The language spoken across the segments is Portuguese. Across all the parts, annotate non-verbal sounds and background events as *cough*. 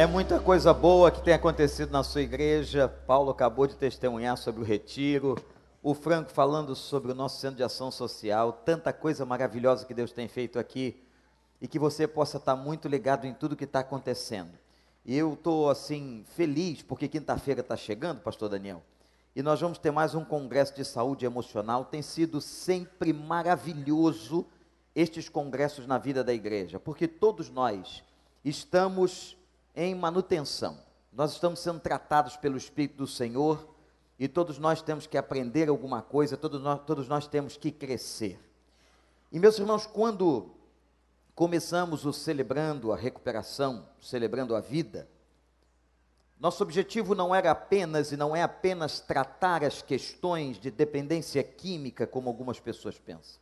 É muita coisa boa que tem acontecido na sua igreja. Paulo acabou de testemunhar sobre o retiro. O Franco falando sobre o nosso centro de ação social. Tanta coisa maravilhosa que Deus tem feito aqui. E que você possa estar muito ligado em tudo que está acontecendo. E eu estou, assim, feliz, porque quinta-feira está chegando, Pastor Daniel. E nós vamos ter mais um congresso de saúde emocional. Tem sido sempre maravilhoso estes congressos na vida da igreja, porque todos nós estamos em manutenção. Nós estamos sendo tratados pelo Espírito do Senhor e todos nós temos que aprender alguma coisa, todos nós, todos nós temos que crescer. E meus irmãos, quando começamos o celebrando a recuperação, celebrando a vida, nosso objetivo não era apenas e não é apenas tratar as questões de dependência química, como algumas pessoas pensam,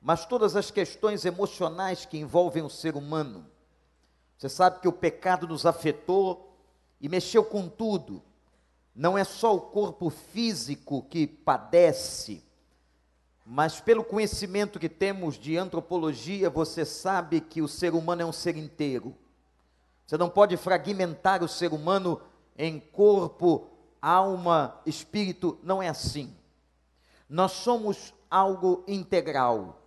mas todas as questões emocionais que envolvem o ser humano você sabe que o pecado nos afetou e mexeu com tudo. Não é só o corpo físico que padece, mas pelo conhecimento que temos de antropologia, você sabe que o ser humano é um ser inteiro. Você não pode fragmentar o ser humano em corpo, alma, espírito, não é assim. Nós somos algo integral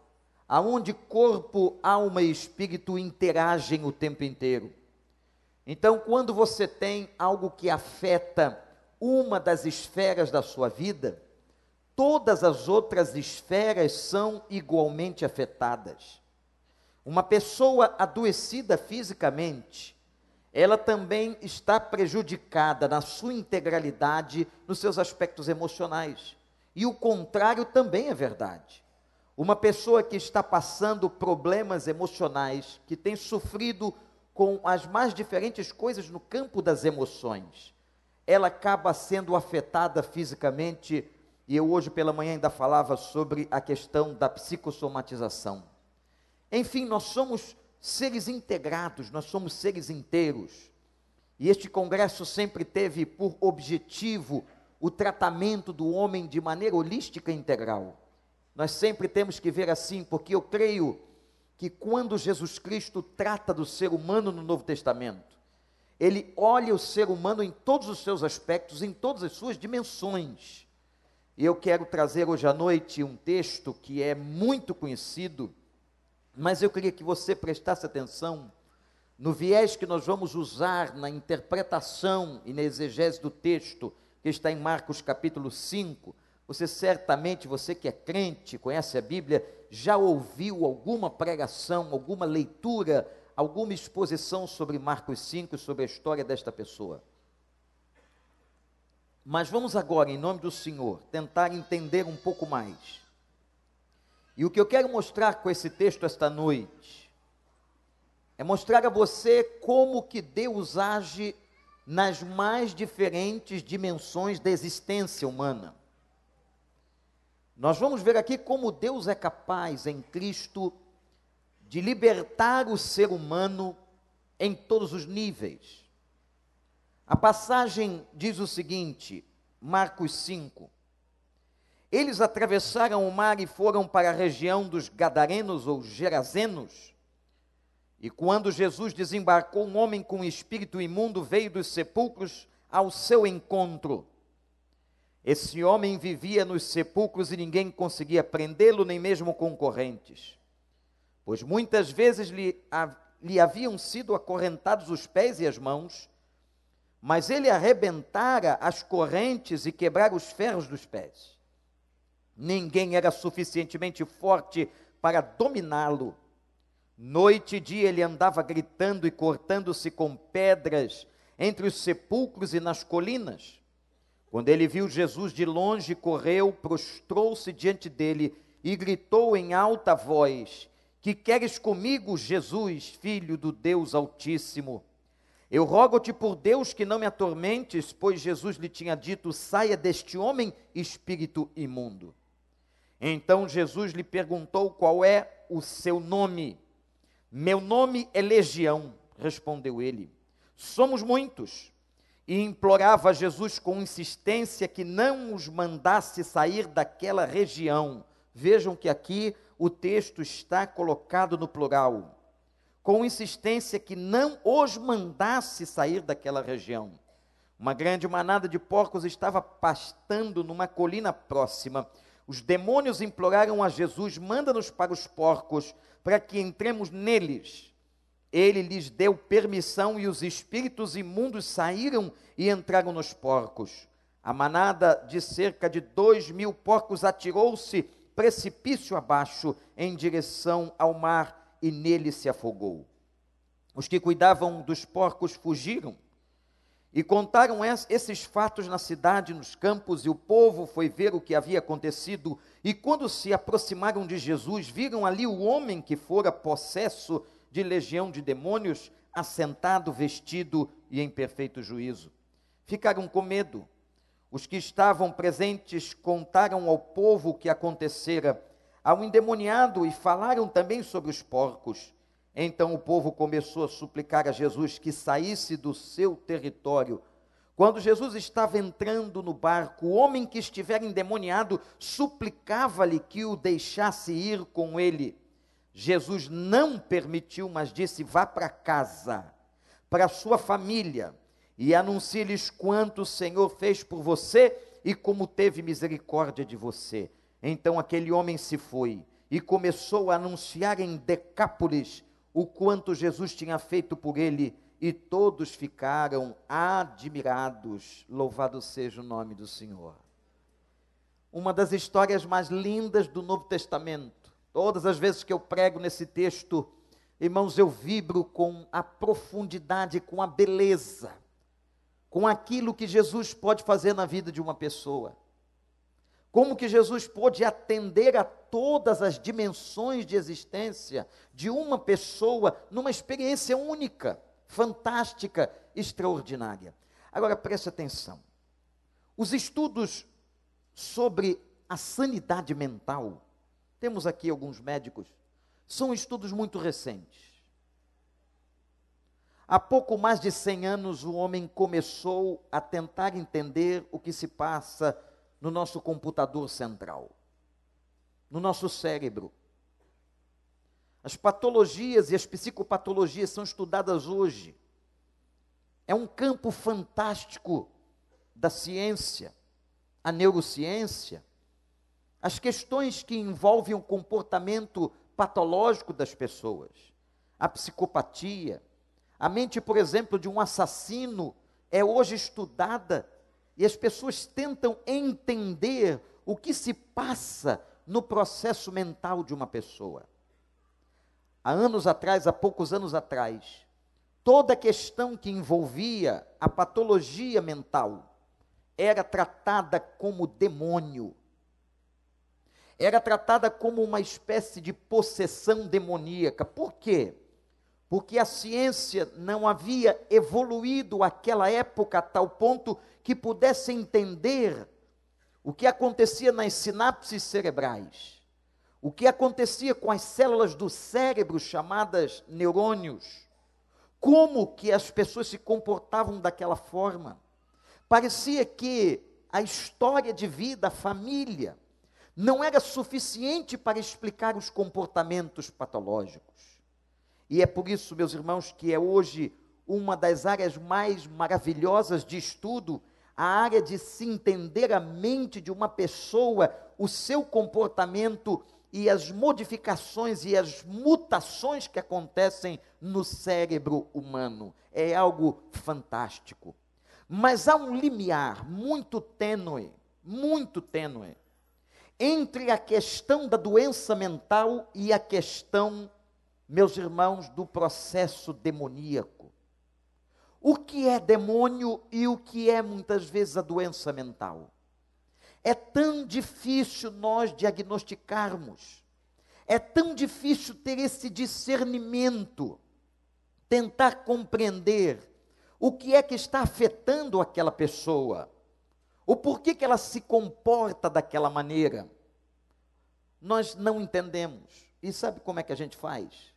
aonde corpo, alma e espírito interagem o tempo inteiro. Então, quando você tem algo que afeta uma das esferas da sua vida, todas as outras esferas são igualmente afetadas. Uma pessoa adoecida fisicamente, ela também está prejudicada na sua integralidade nos seus aspectos emocionais. E o contrário também é verdade. Uma pessoa que está passando problemas emocionais, que tem sofrido com as mais diferentes coisas no campo das emoções, ela acaba sendo afetada fisicamente, e eu hoje pela manhã ainda falava sobre a questão da psicossomatização. Enfim, nós somos seres integrados, nós somos seres inteiros. E este congresso sempre teve por objetivo o tratamento do homem de maneira holística e integral. Nós sempre temos que ver assim, porque eu creio que quando Jesus Cristo trata do ser humano no Novo Testamento, ele olha o ser humano em todos os seus aspectos, em todas as suas dimensões. E eu quero trazer hoje à noite um texto que é muito conhecido, mas eu queria que você prestasse atenção no viés que nós vamos usar na interpretação e na exegese do texto, que está em Marcos capítulo 5, você certamente, você que é crente, conhece a Bíblia, já ouviu alguma pregação, alguma leitura, alguma exposição sobre Marcos 5, sobre a história desta pessoa. Mas vamos agora, em nome do Senhor, tentar entender um pouco mais. E o que eu quero mostrar com esse texto esta noite é mostrar a você como que Deus age nas mais diferentes dimensões da existência humana. Nós vamos ver aqui como Deus é capaz em Cristo de libertar o ser humano em todos os níveis. A passagem diz o seguinte, Marcos 5. Eles atravessaram o mar e foram para a região dos Gadarenos ou Gerazenos. E quando Jesus desembarcou, um homem com espírito imundo veio dos sepulcros ao seu encontro. Esse homem vivia nos sepulcros e ninguém conseguia prendê-lo, nem mesmo concorrentes, pois muitas vezes lhe, lhe haviam sido acorrentados os pés e as mãos, mas ele arrebentara as correntes e quebrara os ferros dos pés. Ninguém era suficientemente forte para dominá-lo. Noite e dia ele andava gritando e cortando-se com pedras entre os sepulcros e nas colinas. Quando ele viu Jesus de longe, correu, prostrou-se diante dele e gritou em alta voz: Que queres comigo, Jesus, filho do Deus Altíssimo? Eu rogo-te por Deus que não me atormentes, pois Jesus lhe tinha dito: Saia deste homem, espírito imundo. Então Jesus lhe perguntou qual é o seu nome. Meu nome é Legião, respondeu ele. Somos muitos e implorava a Jesus com insistência que não os mandasse sair daquela região. Vejam que aqui o texto está colocado no plural. com insistência que não os mandasse sair daquela região. Uma grande manada de porcos estava pastando numa colina próxima. Os demônios imploraram a Jesus: manda-nos para os porcos, para que entremos neles. Ele lhes deu permissão e os espíritos imundos saíram e entraram nos porcos. A manada de cerca de dois mil porcos atirou-se precipício abaixo em direção ao mar e nele se afogou. Os que cuidavam dos porcos fugiram e contaram esses fatos na cidade, nos campos, e o povo foi ver o que havia acontecido. E quando se aproximaram de Jesus, viram ali o homem que fora possesso de legião de demônios, assentado, vestido e em perfeito juízo. Ficaram com medo. Os que estavam presentes contaram ao povo o que acontecera ao endemoniado e falaram também sobre os porcos. Então o povo começou a suplicar a Jesus que saísse do seu território. Quando Jesus estava entrando no barco, o homem que estivera endemoniado suplicava-lhe que o deixasse ir com ele. Jesus não permitiu, mas disse: Vá para casa, para sua família, e anuncie-lhes quanto o Senhor fez por você e como teve misericórdia de você. Então aquele homem se foi e começou a anunciar em Decápolis o quanto Jesus tinha feito por ele, e todos ficaram admirados. Louvado seja o nome do Senhor. Uma das histórias mais lindas do Novo Testamento Todas as vezes que eu prego nesse texto, irmãos, eu vibro com a profundidade, com a beleza, com aquilo que Jesus pode fazer na vida de uma pessoa. Como que Jesus pôde atender a todas as dimensões de existência de uma pessoa numa experiência única, fantástica, extraordinária. Agora preste atenção. Os estudos sobre a sanidade mental temos aqui alguns médicos. São estudos muito recentes. Há pouco mais de 100 anos, o homem começou a tentar entender o que se passa no nosso computador central, no nosso cérebro. As patologias e as psicopatologias são estudadas hoje. É um campo fantástico da ciência, a neurociência, as questões que envolvem o comportamento patológico das pessoas, a psicopatia, a mente, por exemplo, de um assassino é hoje estudada e as pessoas tentam entender o que se passa no processo mental de uma pessoa. Há anos atrás, há poucos anos atrás, toda questão que envolvia a patologia mental era tratada como demônio era tratada como uma espécie de possessão demoníaca. Por quê? Porque a ciência não havia evoluído àquela época a tal ponto que pudesse entender o que acontecia nas sinapses cerebrais, o que acontecia com as células do cérebro chamadas neurônios, como que as pessoas se comportavam daquela forma. Parecia que a história de vida, a família, não era suficiente para explicar os comportamentos patológicos. E é por isso, meus irmãos, que é hoje uma das áreas mais maravilhosas de estudo, a área de se entender a mente de uma pessoa, o seu comportamento e as modificações e as mutações que acontecem no cérebro humano. É algo fantástico. Mas há um limiar muito tênue, muito tênue, entre a questão da doença mental e a questão, meus irmãos, do processo demoníaco. O que é demônio e o que é muitas vezes a doença mental? É tão difícil nós diagnosticarmos, é tão difícil ter esse discernimento, tentar compreender o que é que está afetando aquela pessoa o porquê que ela se comporta daquela maneira. Nós não entendemos. E sabe como é que a gente faz?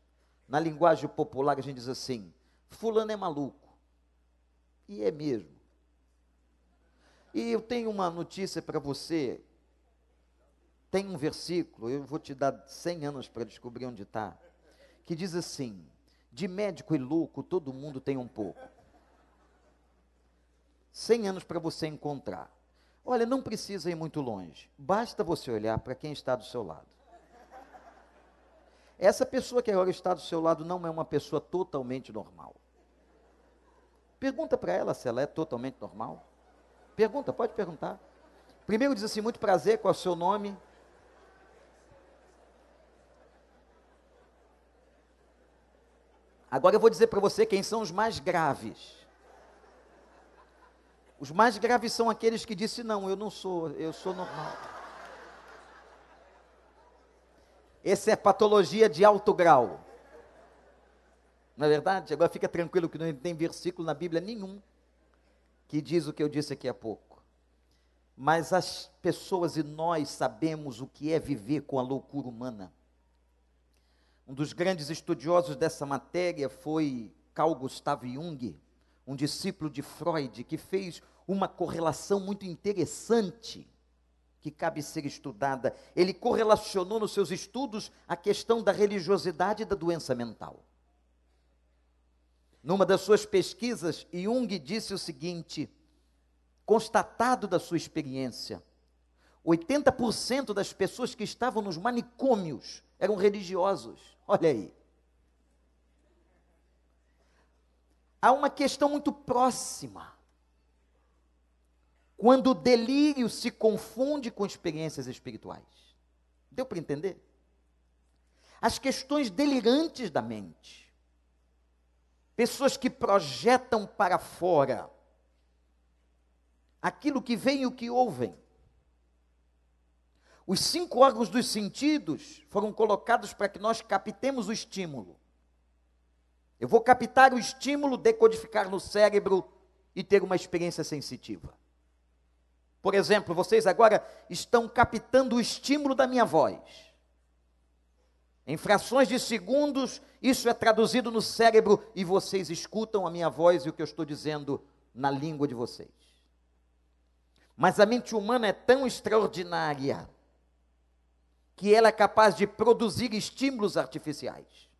Na linguagem popular a gente diz assim: Fulano é maluco. E é mesmo. E eu tenho uma notícia para você. Tem um versículo, eu vou te dar 100 anos para descobrir onde está, que diz assim: De médico e louco, todo mundo tem um pouco. 100 anos para você encontrar. Olha, não precisa ir muito longe. Basta você olhar para quem está do seu lado. Essa pessoa que agora está do seu lado não é uma pessoa totalmente normal. Pergunta para ela se ela é totalmente normal. Pergunta, pode perguntar. Primeiro diz assim: muito prazer, qual é o seu nome? Agora eu vou dizer para você quem são os mais graves. Os mais graves são aqueles que dizem: não, eu não sou, eu sou normal. Essa é patologia de alto grau. Não é verdade? Agora fica tranquilo que não tem versículo na Bíblia nenhum que diz o que eu disse aqui há pouco. Mas as pessoas e nós sabemos o que é viver com a loucura humana. Um dos grandes estudiosos dessa matéria foi Carl Gustav Jung, um discípulo de Freud, que fez uma correlação muito interessante que cabe ser estudada. Ele correlacionou nos seus estudos a questão da religiosidade e da doença mental. Numa das suas pesquisas, Jung disse o seguinte: constatado da sua experiência, 80% das pessoas que estavam nos manicômios eram religiosos. Olha aí. Há uma questão muito próxima. Quando o delírio se confunde com experiências espirituais. Deu para entender? As questões delirantes da mente. Pessoas que projetam para fora aquilo que vem e o que ouvem. Os cinco órgãos dos sentidos foram colocados para que nós captemos o estímulo. Eu vou captar o estímulo, decodificar no cérebro e ter uma experiência sensitiva. Por exemplo, vocês agora estão captando o estímulo da minha voz. Em frações de segundos, isso é traduzido no cérebro e vocês escutam a minha voz e o que eu estou dizendo na língua de vocês. Mas a mente humana é tão extraordinária que ela é capaz de produzir estímulos artificiais.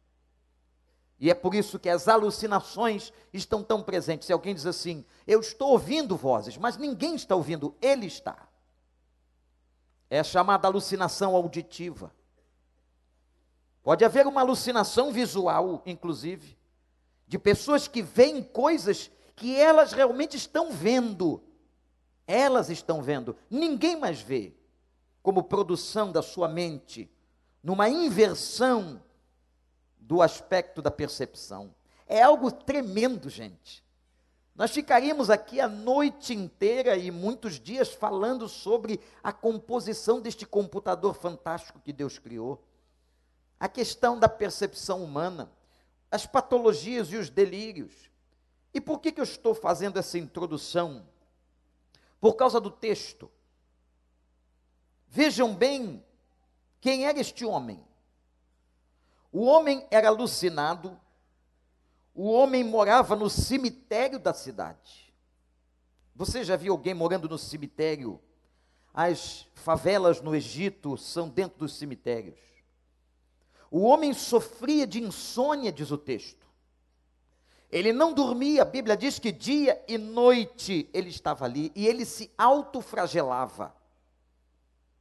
E é por isso que as alucinações estão tão presentes. Se alguém diz assim, eu estou ouvindo vozes, mas ninguém está ouvindo, ele está. É chamada alucinação auditiva. Pode haver uma alucinação visual, inclusive, de pessoas que veem coisas que elas realmente estão vendo. Elas estão vendo, ninguém mais vê, como produção da sua mente, numa inversão do aspecto da percepção. É algo tremendo, gente. Nós ficaríamos aqui a noite inteira e muitos dias falando sobre a composição deste computador fantástico que Deus criou. A questão da percepção humana, as patologias e os delírios. E por que, que eu estou fazendo essa introdução? Por causa do texto. Vejam bem quem era este homem. O homem era alucinado, o homem morava no cemitério da cidade. Você já viu alguém morando no cemitério? As favelas no Egito são dentro dos cemitérios. O homem sofria de insônia, diz o texto. Ele não dormia, a Bíblia diz que dia e noite ele estava ali e ele se autofragelava.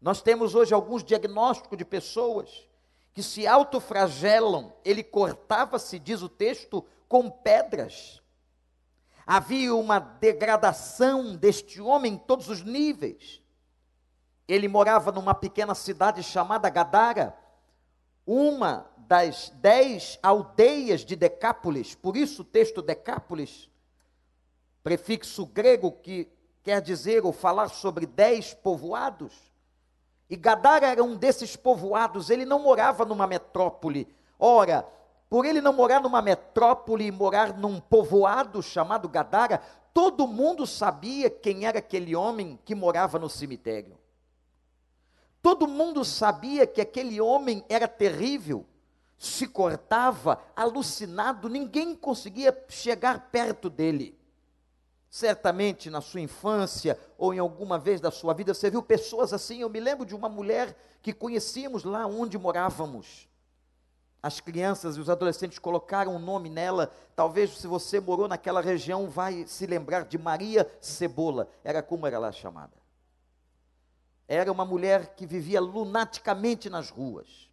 Nós temos hoje alguns diagnósticos de pessoas que se autofragelam, ele cortava-se, diz o texto, com pedras. Havia uma degradação deste homem em todos os níveis. Ele morava numa pequena cidade chamada Gadara, uma das dez aldeias de Decápolis, por isso o texto Decápolis, prefixo grego que quer dizer ou falar sobre dez povoados. E Gadara era um desses povoados, ele não morava numa metrópole. Ora, por ele não morar numa metrópole e morar num povoado chamado Gadara, todo mundo sabia quem era aquele homem que morava no cemitério. Todo mundo sabia que aquele homem era terrível, se cortava, alucinado, ninguém conseguia chegar perto dele. Certamente na sua infância ou em alguma vez da sua vida você viu pessoas assim. Eu me lembro de uma mulher que conhecíamos lá onde morávamos. as crianças e os adolescentes colocaram um nome nela. Talvez se você morou naquela região vai se lembrar de Maria Cebola. Era como era lá chamada. Era uma mulher que vivia lunaticamente nas ruas.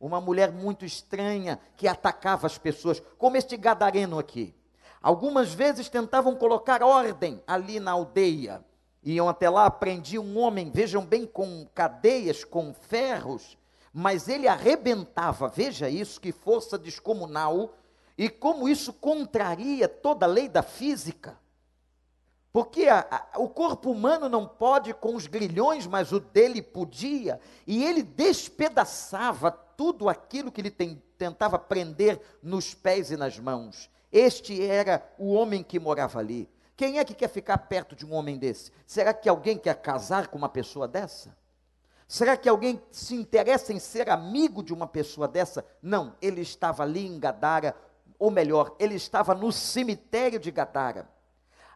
Uma mulher muito estranha que atacava as pessoas, como este gadareno aqui. Algumas vezes tentavam colocar ordem ali na aldeia. Iam até lá, prendiam um homem, vejam bem, com cadeias, com ferros, mas ele arrebentava, veja isso, que força descomunal, e como isso contraria toda a lei da física. Porque a, a, o corpo humano não pode com os grilhões, mas o dele podia, e ele despedaçava tudo aquilo que ele tem, tentava prender nos pés e nas mãos. Este era o homem que morava ali. Quem é que quer ficar perto de um homem desse? Será que alguém quer casar com uma pessoa dessa? Será que alguém se interessa em ser amigo de uma pessoa dessa? Não, ele estava ali em Gadara, ou melhor, ele estava no cemitério de Gadara.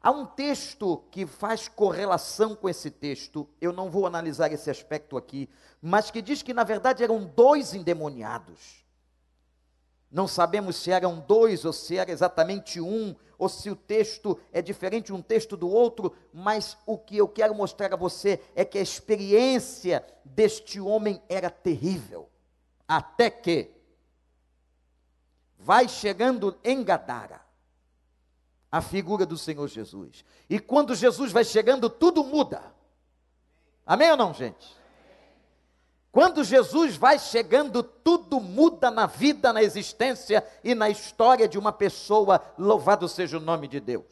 Há um texto que faz correlação com esse texto, eu não vou analisar esse aspecto aqui, mas que diz que na verdade eram dois endemoniados. Não sabemos se eram dois ou se era exatamente um, ou se o texto é diferente um texto do outro, mas o que eu quero mostrar a você é que a experiência deste homem era terrível. Até que vai chegando em Gadara a figura do Senhor Jesus. E quando Jesus vai chegando, tudo muda. Amém ou não, gente? Quando Jesus vai chegando, tudo muda na vida, na existência e na história de uma pessoa. Louvado seja o nome de Deus.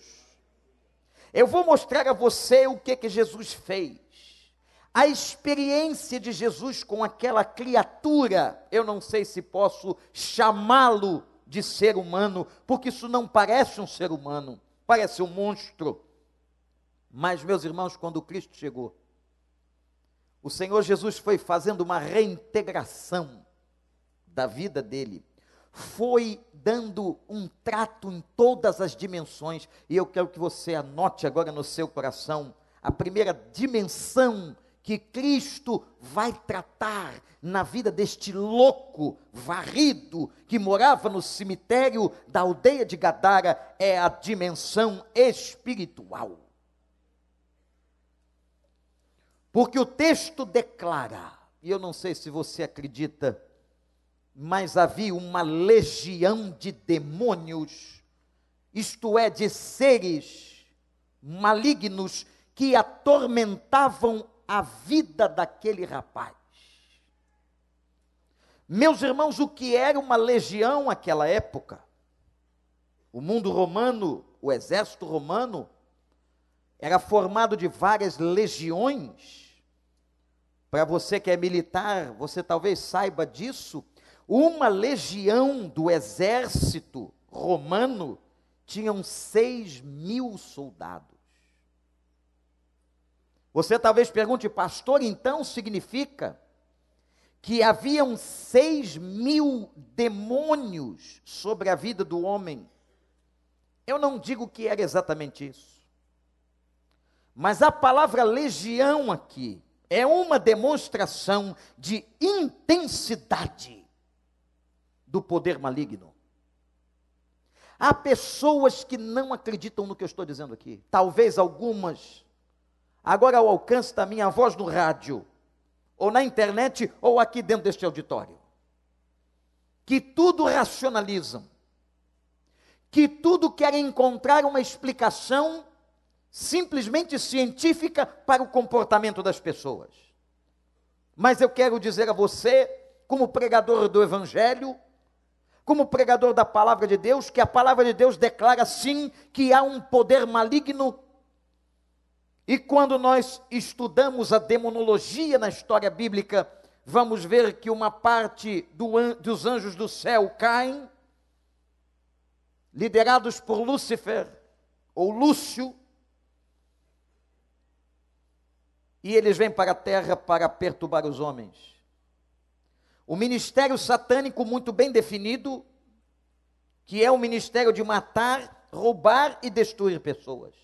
Eu vou mostrar a você o que que Jesus fez. A experiência de Jesus com aquela criatura, eu não sei se posso chamá-lo de ser humano, porque isso não parece um ser humano, parece um monstro. Mas, meus irmãos, quando Cristo chegou, o Senhor Jesus foi fazendo uma reintegração da vida dele, foi dando um trato em todas as dimensões, e eu quero que você anote agora no seu coração a primeira dimensão que Cristo vai tratar na vida deste louco varrido que morava no cemitério da aldeia de Gadara é a dimensão espiritual. Porque o texto declara, e eu não sei se você acredita, mas havia uma legião de demônios, isto é, de seres malignos que atormentavam a vida daquele rapaz. Meus irmãos, o que era uma legião naquela época? O mundo romano, o exército romano, era formado de várias legiões para você que é militar, você talvez saiba disso. Uma legião do exército romano tinham seis mil soldados. Você talvez pergunte, pastor, então significa que haviam seis mil demônios sobre a vida do homem? Eu não digo que era exatamente isso. Mas a palavra legião aqui é uma demonstração de intensidade do poder maligno. Há pessoas que não acreditam no que eu estou dizendo aqui. Talvez algumas, agora ao alcance da minha voz no rádio, ou na internet, ou aqui dentro deste auditório, que tudo racionalizam, que tudo querem encontrar uma explicação simplesmente científica para o comportamento das pessoas. Mas eu quero dizer a você, como pregador do Evangelho, como pregador da palavra de Deus, que a palavra de Deus declara sim que há um poder maligno. E quando nós estudamos a demonologia na história bíblica, vamos ver que uma parte do, dos anjos do céu caem, liderados por Lúcifer, ou Lúcio, e eles vêm para a terra para perturbar os homens. O ministério satânico, muito bem definido, que é o ministério de matar, roubar e destruir pessoas.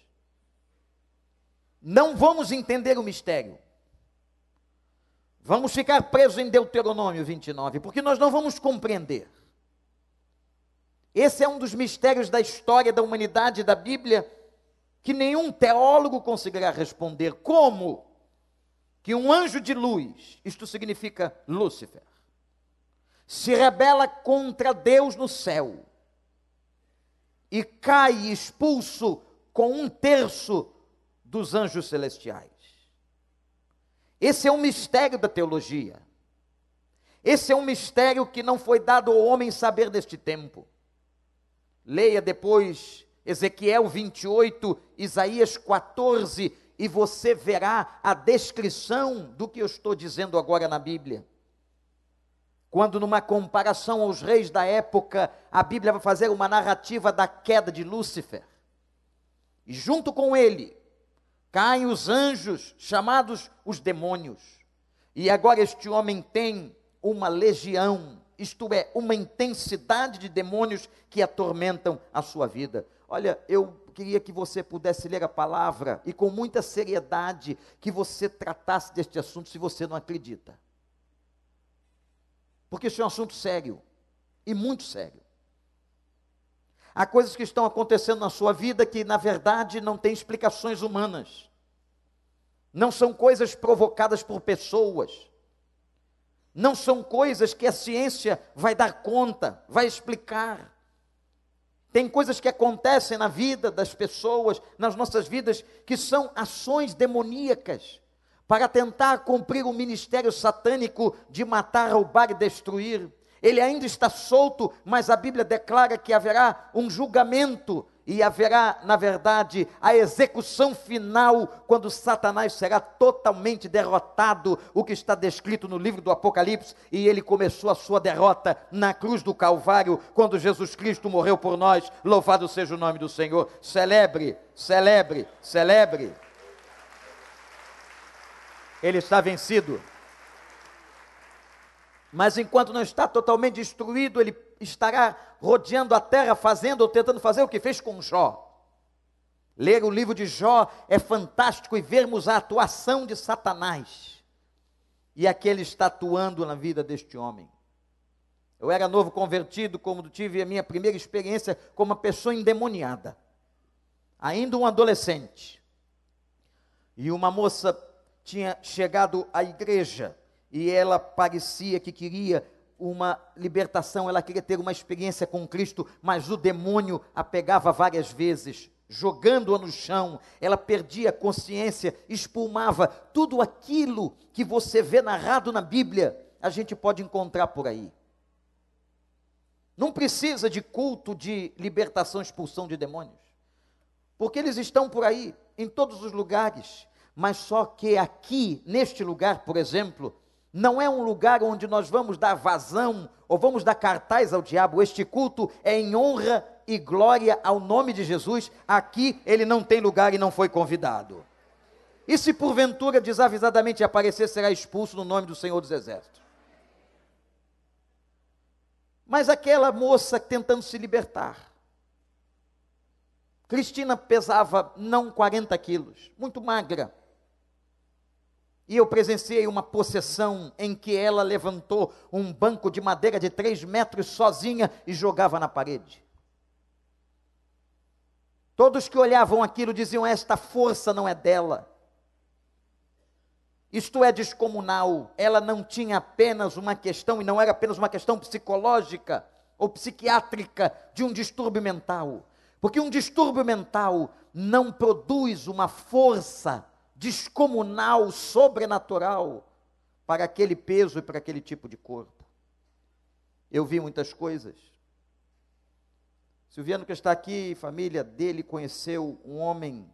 Não vamos entender o mistério. Vamos ficar presos em Deuteronômio 29, porque nós não vamos compreender. Esse é um dos mistérios da história da humanidade da Bíblia que nenhum teólogo conseguirá responder. Como que um anjo de luz, isto significa Lúcifer, se rebela contra Deus no céu e cai expulso com um terço dos anjos celestiais. Esse é um mistério da teologia. Esse é um mistério que não foi dado ao homem saber deste tempo. Leia depois Ezequiel 28, Isaías 14, e você verá a descrição do que eu estou dizendo agora na Bíblia. Quando, numa comparação aos reis da época, a Bíblia vai fazer uma narrativa da queda de Lúcifer. E junto com ele, caem os anjos, chamados os demônios. E agora este homem tem uma legião, isto é, uma intensidade de demônios que atormentam a sua vida. Olha, eu queria que você pudesse ler a palavra e com muita seriedade que você tratasse deste assunto se você não acredita. Porque isso é um assunto sério e muito sério. Há coisas que estão acontecendo na sua vida que, na verdade, não têm explicações humanas. Não são coisas provocadas por pessoas. Não são coisas que a ciência vai dar conta, vai explicar. Tem coisas que acontecem na vida das pessoas, nas nossas vidas, que são ações demoníacas para tentar cumprir o ministério satânico de matar, roubar e destruir. Ele ainda está solto, mas a Bíblia declara que haverá um julgamento e haverá, na verdade, a execução final quando Satanás será totalmente derrotado, o que está descrito no livro do Apocalipse, e ele começou a sua derrota na cruz do Calvário, quando Jesus Cristo morreu por nós. Louvado seja o nome do Senhor. Celebre, celebre, celebre. Ele está vencido. Mas enquanto não está totalmente destruído, ele estará rodeando a terra, fazendo ou tentando fazer o que fez com Jó. Ler o livro de Jó é fantástico e vermos a atuação de Satanás. E aqui ele está atuando na vida deste homem. Eu era novo convertido, como tive a minha primeira experiência como uma pessoa endemoniada. Ainda um adolescente. E uma moça tinha chegado à igreja e ela parecia que queria uma libertação, ela queria ter uma experiência com Cristo, mas o demônio a pegava várias vezes, jogando-a no chão, ela perdia a consciência, espumava, tudo aquilo que você vê narrado na Bíblia, a gente pode encontrar por aí. Não precisa de culto de libertação, expulsão de demônios, porque eles estão por aí, em todos os lugares, mas só que aqui, neste lugar, por exemplo, não é um lugar onde nós vamos dar vazão ou vamos dar cartaz ao diabo. Este culto é em honra e glória ao nome de Jesus. Aqui ele não tem lugar e não foi convidado. E se porventura desavisadamente aparecer, será expulso no nome do Senhor dos Exércitos. Mas aquela moça tentando se libertar. Cristina pesava não 40 quilos, muito magra. E eu presenciei uma possessão em que ela levantou um banco de madeira de três metros sozinha e jogava na parede. Todos que olhavam aquilo diziam: Esta força não é dela. Isto é descomunal. Ela não tinha apenas uma questão, e não era apenas uma questão psicológica ou psiquiátrica de um distúrbio mental. Porque um distúrbio mental não produz uma força descomunal, sobrenatural para aquele peso e para aquele tipo de corpo. Eu vi muitas coisas. Silviano que está aqui, família dele conheceu um homem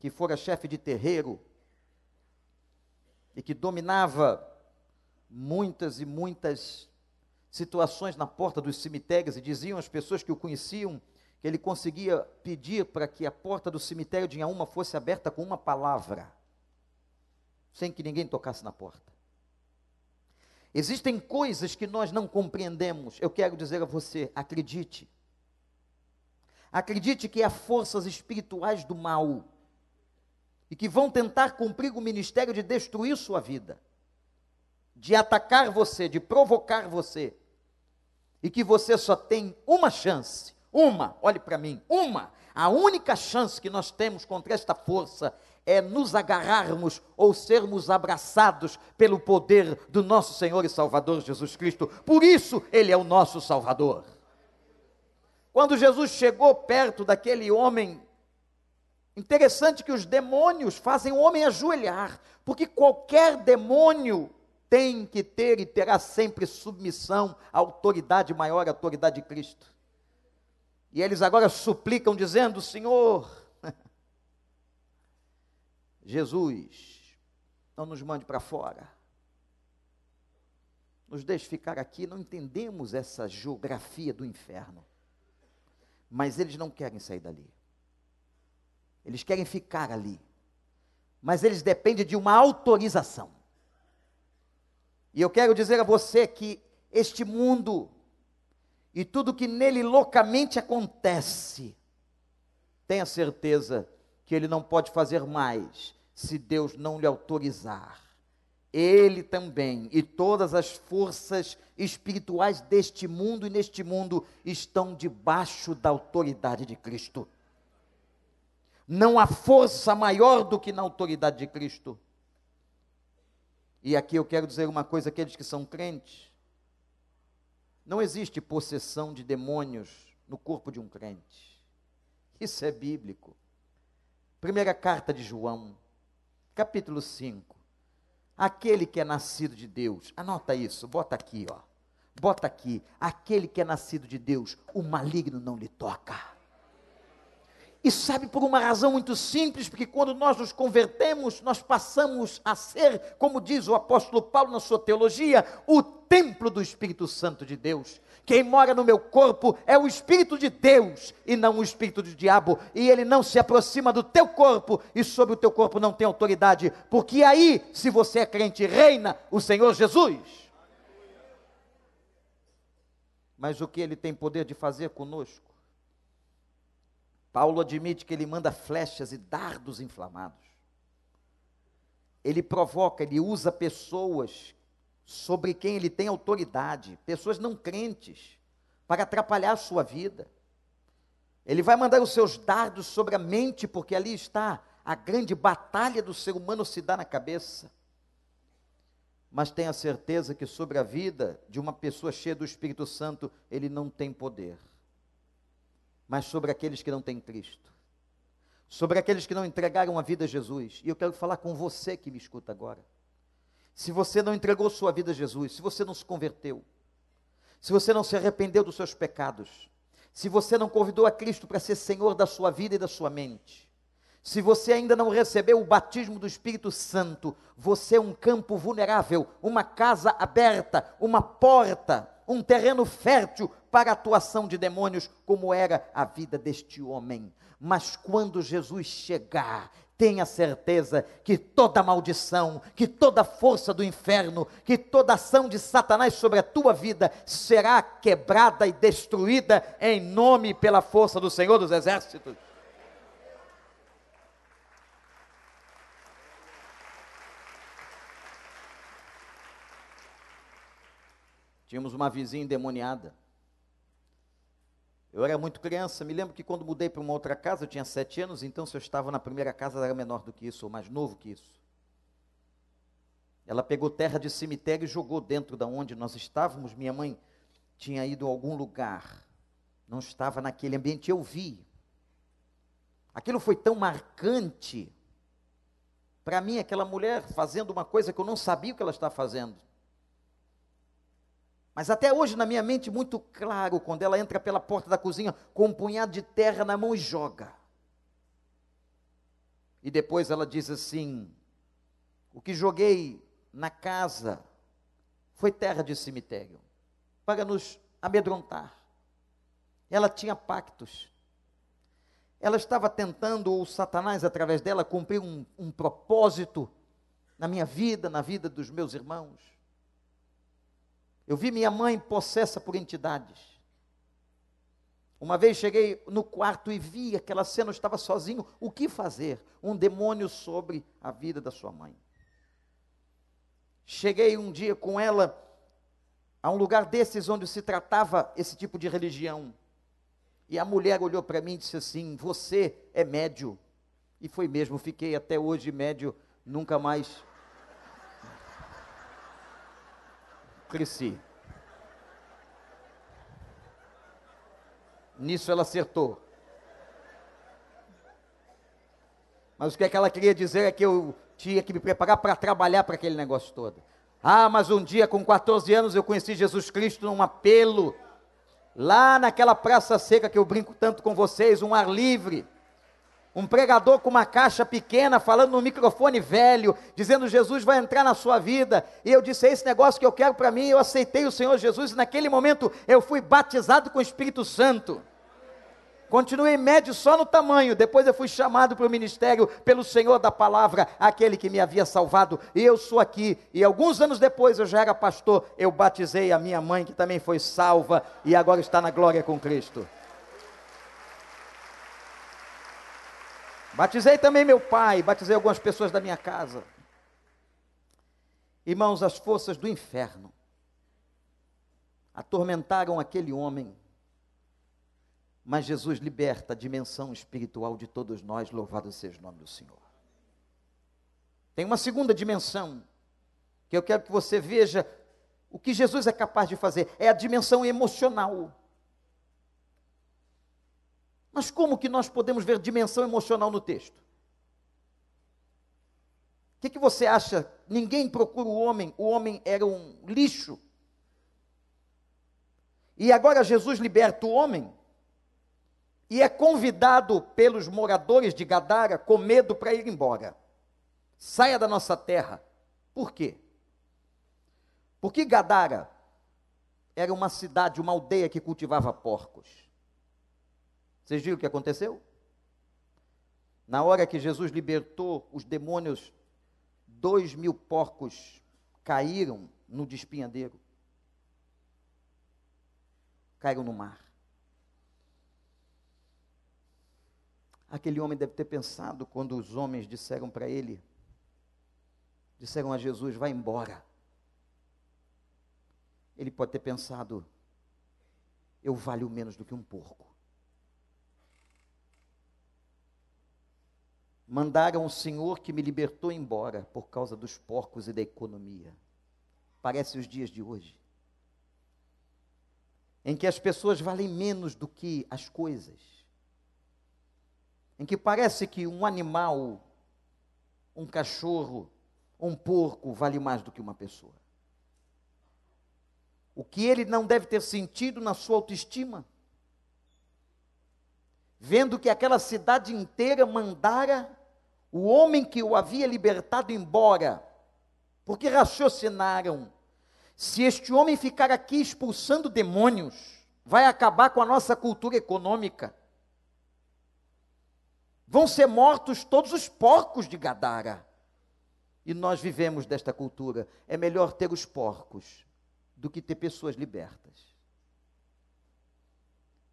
que fora chefe de terreiro e que dominava muitas e muitas situações na porta dos cemitérios e diziam as pessoas que o conheciam que ele conseguia pedir para que a porta do cemitério de Inhaúma fosse aberta com uma palavra, sem que ninguém tocasse na porta. Existem coisas que nós não compreendemos. Eu quero dizer a você, acredite. Acredite que há forças espirituais do mal e que vão tentar cumprir o ministério de destruir sua vida. de atacar você, de provocar você, e que você só tem uma chance, uma, olhe para mim, uma, a única chance que nós temos contra esta força é nos agarrarmos ou sermos abraçados pelo poder do nosso Senhor e Salvador Jesus Cristo. Por isso, Ele é o nosso Salvador. Quando Jesus chegou perto daquele homem, interessante que os demônios fazem o homem ajoelhar, porque qualquer demônio tem que ter e terá sempre submissão à autoridade maior, à autoridade de Cristo. E eles agora suplicam, dizendo: Senhor, *laughs* Jesus, não nos mande para fora. Nos deixe ficar aqui, não entendemos essa geografia do inferno. Mas eles não querem sair dali. Eles querem ficar ali. Mas eles dependem de uma autorização. E eu quero dizer a você que este mundo e tudo que nele loucamente acontece, tenha certeza que ele não pode fazer mais se Deus não lhe autorizar. Ele também e todas as forças espirituais deste mundo e neste mundo estão debaixo da autoridade de Cristo. Não há força maior do que na autoridade de Cristo. E aqui eu quero dizer uma coisa àqueles que são crentes. Não existe possessão de demônios no corpo de um crente. Isso é bíblico. Primeira carta de João, capítulo 5. Aquele que é nascido de Deus, anota isso, bota aqui, ó. Bota aqui, aquele que é nascido de Deus, o maligno não lhe toca. E sabe por uma razão muito simples, porque quando nós nos convertemos, nós passamos a ser, como diz o apóstolo Paulo na sua teologia, o templo do Espírito Santo de Deus. Quem mora no meu corpo é o Espírito de Deus e não o Espírito do diabo. E ele não se aproxima do teu corpo e sobre o teu corpo não tem autoridade. Porque aí, se você é crente, reina o Senhor Jesus. Mas o que ele tem poder de fazer conosco? Paulo admite que ele manda flechas e dardos inflamados. Ele provoca, ele usa pessoas sobre quem ele tem autoridade, pessoas não crentes, para atrapalhar a sua vida. Ele vai mandar os seus dardos sobre a mente, porque ali está a grande batalha do ser humano se dá na cabeça. Mas tenha certeza que sobre a vida de uma pessoa cheia do Espírito Santo, ele não tem poder. Mas sobre aqueles que não têm Cristo, sobre aqueles que não entregaram a vida a Jesus, e eu quero falar com você que me escuta agora. Se você não entregou sua vida a Jesus, se você não se converteu, se você não se arrependeu dos seus pecados, se você não convidou a Cristo para ser Senhor da sua vida e da sua mente, se você ainda não recebeu o batismo do Espírito Santo, você é um campo vulnerável, uma casa aberta, uma porta, um terreno fértil para a atuação de demônios, como era a vida deste homem. Mas quando Jesus chegar tenha certeza que toda maldição, que toda força do inferno, que toda ação de Satanás sobre a tua vida será quebrada e destruída em nome pela força do Senhor dos Exércitos. Tínhamos uma vizinha endemoniada. Eu era muito criança, me lembro que quando mudei para uma outra casa, eu tinha sete anos, então se eu estava na primeira casa, era menor do que isso, ou mais novo que isso. Ela pegou terra de cemitério e jogou dentro da onde nós estávamos. Minha mãe tinha ido a algum lugar, não estava naquele ambiente, eu vi. Aquilo foi tão marcante. Para mim, aquela mulher fazendo uma coisa que eu não sabia o que ela estava fazendo. Mas até hoje na minha mente muito claro quando ela entra pela porta da cozinha com um punhado de terra na mão e joga. E depois ela diz assim: O que joguei na casa foi terra de cemitério para nos amedrontar. Ela tinha pactos. Ela estava tentando, ou Satanás, através dela, cumprir um, um propósito na minha vida, na vida dos meus irmãos. Eu vi minha mãe possessa por entidades. Uma vez cheguei no quarto e vi aquela cena, eu estava sozinho. O que fazer? Um demônio sobre a vida da sua mãe. cheguei um dia com ela a um lugar desses onde se tratava esse tipo de religião. E a mulher olhou para mim e disse assim: Você é médio. E foi mesmo, fiquei até hoje médio, nunca mais cresci. Nisso ela acertou. Mas o que, é que ela queria dizer é que eu tinha que me preparar para trabalhar para aquele negócio todo. Ah, mas um dia, com 14 anos, eu conheci Jesus Cristo num apelo, lá naquela praça seca que eu brinco tanto com vocês, um ar livre. Um pregador com uma caixa pequena, falando no microfone velho, dizendo: Jesus vai entrar na sua vida. E eu disse: É esse negócio que eu quero para mim. Eu aceitei o Senhor Jesus, e naquele momento eu fui batizado com o Espírito Santo. Continuei médio só no tamanho. Depois eu fui chamado para o ministério pelo Senhor da palavra, aquele que me havia salvado. E eu sou aqui. E alguns anos depois eu já era pastor. Eu batizei a minha mãe, que também foi salva e agora está na glória com Cristo. Batizei também meu pai, batizei algumas pessoas da minha casa. Irmãos, as forças do inferno atormentaram aquele homem mas Jesus liberta a dimensão espiritual de todos nós, louvado seja o nome do Senhor. Tem uma segunda dimensão, que eu quero que você veja o que Jesus é capaz de fazer, é a dimensão emocional. Mas como que nós podemos ver dimensão emocional no texto? O que, que você acha? Ninguém procura o homem, o homem era um lixo. E agora Jesus liberta o homem e é convidado pelos moradores de Gadara com medo para ir embora. Saia da nossa terra. Por quê? Porque Gadara era uma cidade, uma aldeia que cultivava porcos. Vocês viram o que aconteceu? Na hora que Jesus libertou os demônios, dois mil porcos caíram no despinhadeiro. Caíram no mar. Aquele homem deve ter pensado quando os homens disseram para ele, disseram a Jesus: vai embora. Ele pode ter pensado: eu valho menos do que um porco. Mandaram o Senhor que me libertou embora por causa dos porcos e da economia. Parece os dias de hoje, em que as pessoas valem menos do que as coisas em que parece que um animal, um cachorro, um porco vale mais do que uma pessoa. O que ele não deve ter sentido na sua autoestima, vendo que aquela cidade inteira mandara o homem que o havia libertado embora, porque raciocinaram: se este homem ficar aqui expulsando demônios, vai acabar com a nossa cultura econômica Vão ser mortos todos os porcos de Gadara. E nós vivemos desta cultura. É melhor ter os porcos do que ter pessoas libertas.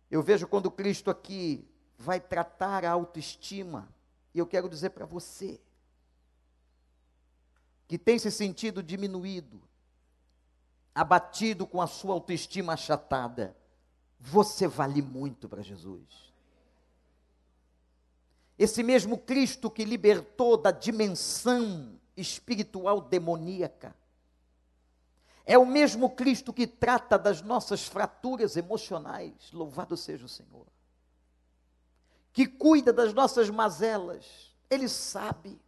Eu vejo quando Cristo aqui vai tratar a autoestima, e eu quero dizer para você, que tem se sentido diminuído, abatido com a sua autoestima achatada, você vale muito para Jesus. Esse mesmo Cristo que libertou da dimensão espiritual demoníaca. É o mesmo Cristo que trata das nossas fraturas emocionais, louvado seja o Senhor. Que cuida das nossas mazelas, Ele sabe.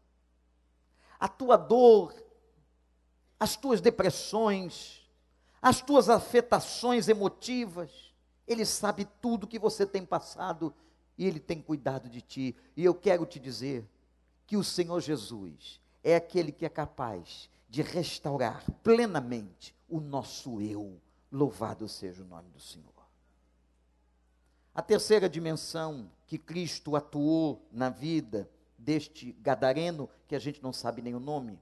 A tua dor, as tuas depressões, as tuas afetações emotivas, Ele sabe tudo que você tem passado e Ele tem cuidado de ti. E eu quero te dizer que o Senhor Jesus é aquele que é capaz de restaurar plenamente o nosso eu. Louvado seja o nome do Senhor. A terceira dimensão que Cristo atuou na vida deste gadareno, que a gente não sabe nem o nome.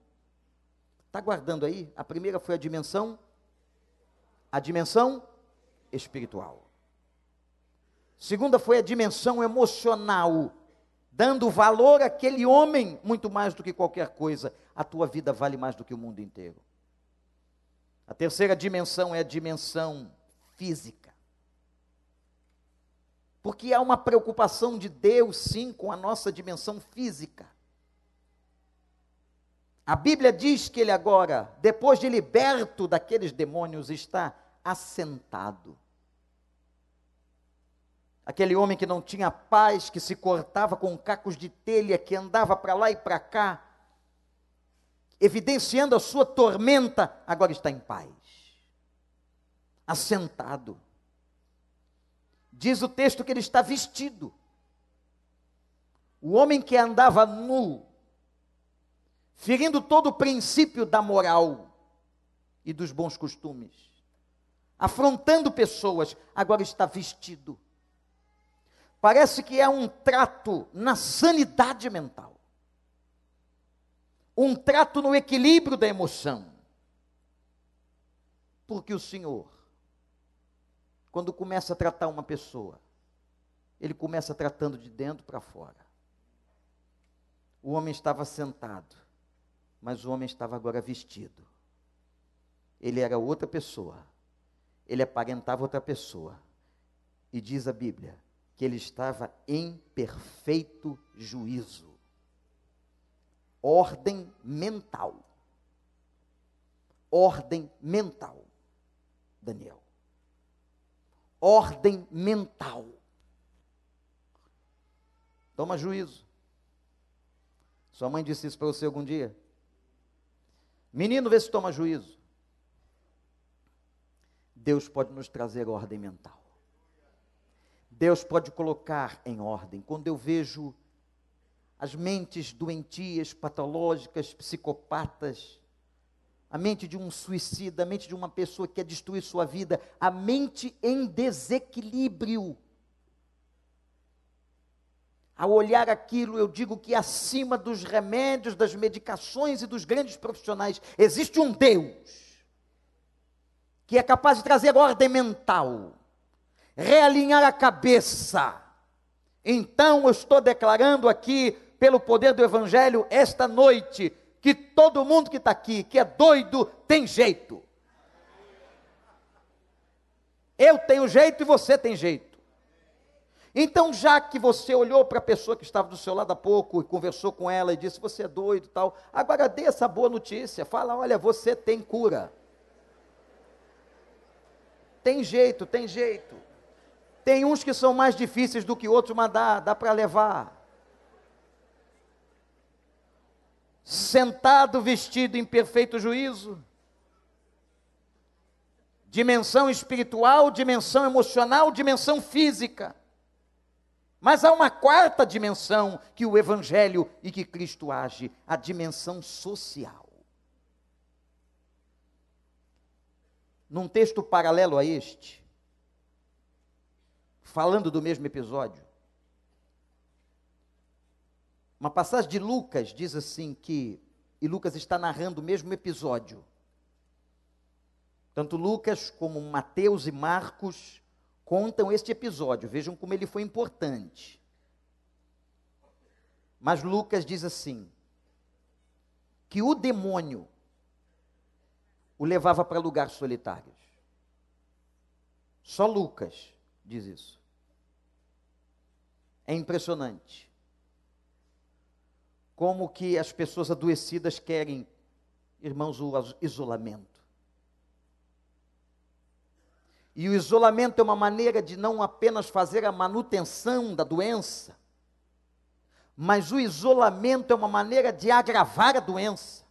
Está guardando aí? A primeira foi a dimensão a dimensão espiritual. Segunda foi a dimensão emocional, dando valor àquele homem muito mais do que qualquer coisa. A tua vida vale mais do que o mundo inteiro. A terceira dimensão é a dimensão física. Porque há uma preocupação de Deus, sim, com a nossa dimensão física. A Bíblia diz que ele agora, depois de liberto daqueles demônios, está assentado. Aquele homem que não tinha paz, que se cortava com cacos de telha, que andava para lá e para cá, evidenciando a sua tormenta, agora está em paz, assentado. Diz o texto que ele está vestido. O homem que andava nu, ferindo todo o princípio da moral e dos bons costumes, afrontando pessoas, agora está vestido. Parece que é um trato na sanidade mental, um trato no equilíbrio da emoção. Porque o Senhor, quando começa a tratar uma pessoa, ele começa tratando de dentro para fora. O homem estava sentado, mas o homem estava agora vestido. Ele era outra pessoa. Ele aparentava outra pessoa. E diz a Bíblia que ele estava em perfeito juízo. Ordem mental. Ordem mental. Daniel. Ordem mental. Toma juízo. Sua mãe disse isso para você algum dia? Menino, vê se toma juízo. Deus pode nos trazer ordem mental. Deus pode colocar em ordem. Quando eu vejo as mentes doentias, patológicas, psicopatas, a mente de um suicida, a mente de uma pessoa que quer destruir sua vida, a mente em desequilíbrio. Ao olhar aquilo, eu digo que acima dos remédios, das medicações e dos grandes profissionais, existe um Deus que é capaz de trazer ordem mental, realinhar a cabeça. Então, eu estou declarando aqui, pelo poder do Evangelho, esta noite, que todo mundo que está aqui, que é doido, tem jeito. Eu tenho jeito e você tem jeito. Então, já que você olhou para a pessoa que estava do seu lado há pouco e conversou com ela e disse: Você é doido e tal, agora dê essa boa notícia. Fala: Olha, você tem cura. Tem jeito, tem jeito. Tem uns que são mais difíceis do que outros, mas dá, dá para levar. Sentado, vestido em perfeito juízo. Dimensão espiritual, dimensão emocional, dimensão física mas há uma quarta dimensão que o Evangelho e que Cristo age, a dimensão social. Num texto paralelo a este, falando do mesmo episódio, uma passagem de Lucas diz assim que, e Lucas está narrando o mesmo episódio. Tanto Lucas como Mateus e Marcos contam este episódio. Vejam como ele foi importante. Mas Lucas diz assim: que o demônio o levava para lugares solitários. Só Lucas diz isso. É impressionante. Como que as pessoas adoecidas querem, irmãos, o isolamento. E o isolamento é uma maneira de não apenas fazer a manutenção da doença, mas o isolamento é uma maneira de agravar a doença.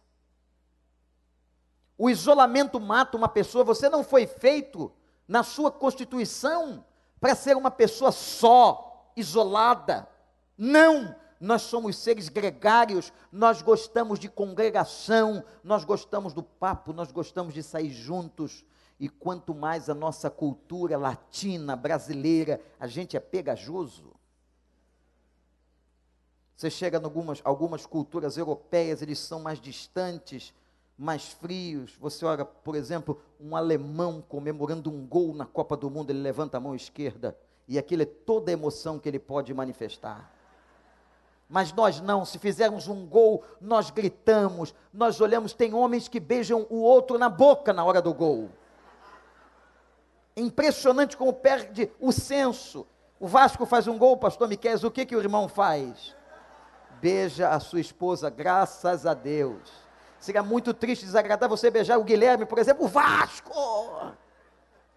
O isolamento mata uma pessoa, você não foi feito na sua constituição para ser uma pessoa só, isolada. Não, nós somos seres gregários, nós gostamos de congregação, nós gostamos do papo, nós gostamos de sair juntos, e quanto mais a nossa cultura latina, brasileira, a gente é pegajoso. Você chega em algumas, algumas culturas europeias, eles são mais distantes, mais frios. Você olha, por exemplo, um alemão comemorando um gol na Copa do Mundo, ele levanta a mão esquerda, e aquilo é toda a emoção que ele pode manifestar. Mas nós não, se fizermos um gol, nós gritamos, nós olhamos, tem homens que beijam o outro na boca na hora do gol. Impressionante como perde o senso. O Vasco faz um gol, pastor Miquel, o que, que o irmão faz? Beija a sua esposa, graças a Deus. Seria muito triste, desagradável você beijar o Guilherme, por exemplo, o Vasco.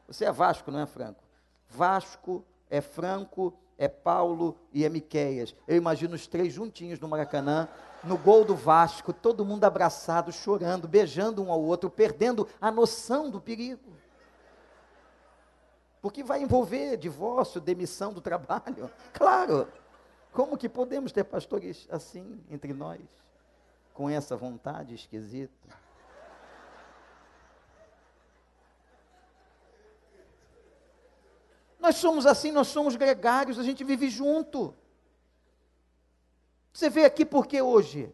Você é Vasco, não é Franco? Vasco é Franco, é Paulo e é Miqueias. Eu imagino os três juntinhos no Maracanã, no gol do Vasco, todo mundo abraçado, chorando, beijando um ao outro, perdendo a noção do perigo. Porque vai envolver divórcio, demissão do trabalho. *laughs* Claro. Como que podemos ter pastores assim entre nós? Com essa vontade esquisita? Nós somos assim, nós somos gregários, a gente vive junto. Você vê aqui porque hoje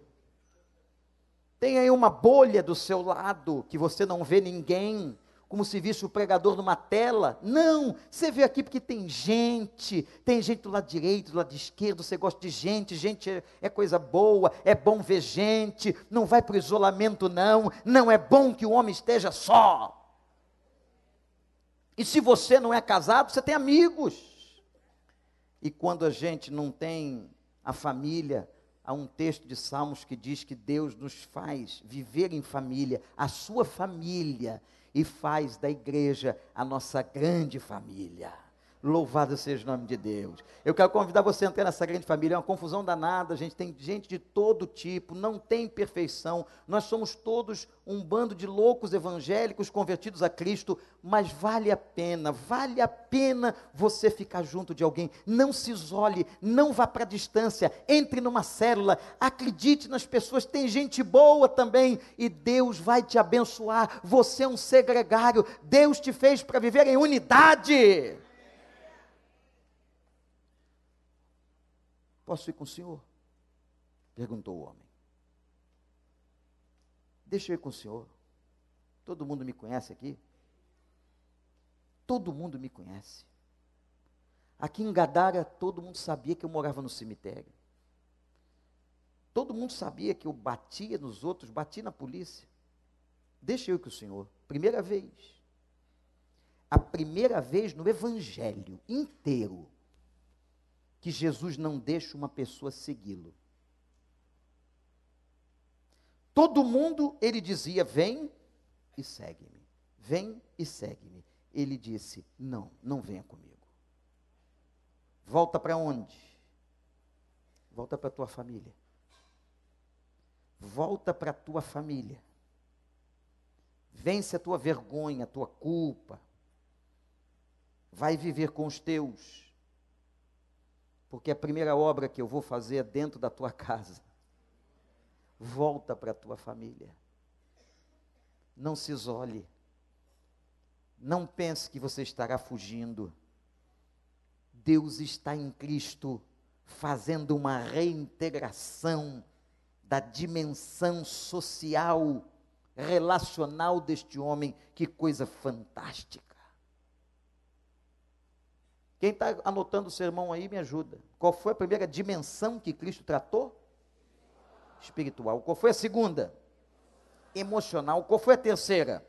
tem aí uma bolha do seu lado que você não vê ninguém, como se visse o pregador numa tela. Não, você vê aqui porque tem gente, tem gente do lado direito, do lado esquerdo, você gosta de gente, gente é, é coisa boa, é bom ver gente, não vai para o isolamento não, não é bom que o homem esteja só. E se você não é casado, você tem amigos. E quando a gente não tem a família, há um texto de Salmos que diz que Deus nos faz viver em família, a sua família e faz da igreja a nossa grande família. Louvado seja o nome de Deus. Eu quero convidar você a entrar nessa grande família. É uma confusão danada. A gente tem gente de todo tipo, não tem perfeição. Nós somos todos um bando de loucos evangélicos convertidos a Cristo, mas vale a pena, vale a pena você ficar junto de alguém. Não se isole, não vá para a distância. Entre numa célula, acredite nas pessoas. Tem gente boa também e Deus vai te abençoar. Você é um segregário. Deus te fez para viver em unidade. Posso ir com o senhor? Perguntou o homem. Deixa eu ir com o senhor. Todo mundo me conhece aqui? Todo mundo me conhece. Aqui em Gadara, todo mundo sabia que eu morava no cemitério. Todo mundo sabia que eu batia nos outros, bati na polícia. Deixa eu ir com o senhor. Primeira vez. A primeira vez no Evangelho inteiro que Jesus não deixa uma pessoa segui-lo. Todo mundo, ele dizia: Vem e segue-me. Vem e segue-me. Ele disse: Não, não venha comigo. Volta para onde? Volta para a tua família. Volta para a tua família. Vence a tua vergonha, a tua culpa. Vai viver com os teus porque a primeira obra que eu vou fazer é dentro da tua casa. Volta para a tua família. Não se isole. Não pense que você estará fugindo. Deus está em Cristo fazendo uma reintegração da dimensão social, relacional deste homem. Que coisa fantástica. Quem está anotando o sermão aí, me ajuda. Qual foi a primeira dimensão que Cristo tratou? Espiritual. Qual foi a segunda? Emocional. Qual foi a terceira?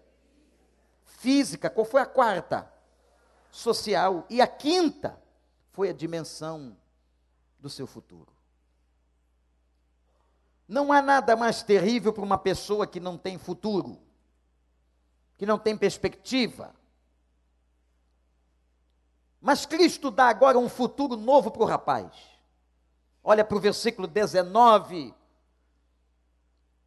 Física. Qual foi a quarta? Social. E a quinta foi a dimensão do seu futuro. Não há nada mais terrível para uma pessoa que não tem futuro, que não tem perspectiva, mas Cristo dá agora um futuro novo para o rapaz. Olha para o versículo 19.